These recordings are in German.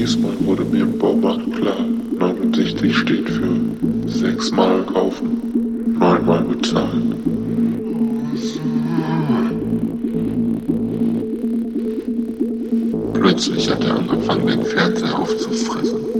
diesmal wurde mir im Baumarkt klar, 69 steht für sechsmal kaufen, neunmal bezahlen. Plötzlich hat er angefangen, den Fernseher aufzufressen.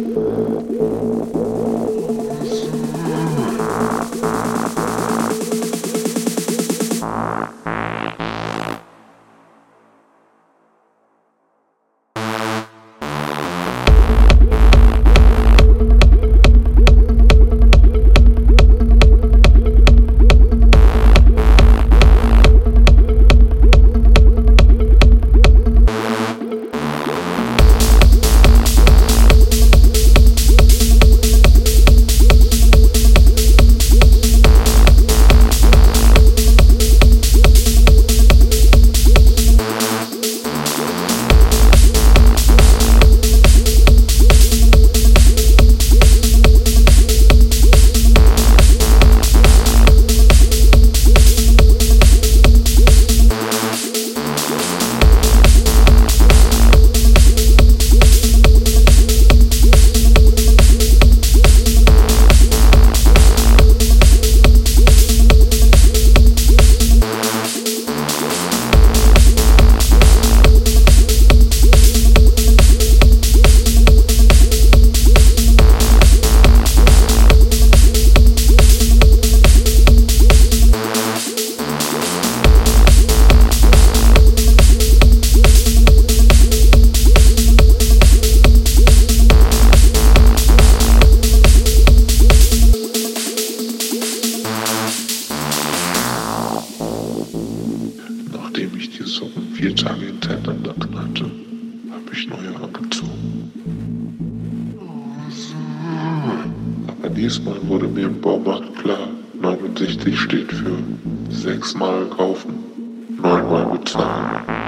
Knallte, habe ich neue angezogen. Aber diesmal wurde mir im Baumarkt klar, 69 steht für sechsmal kaufen, neunmal bezahlen.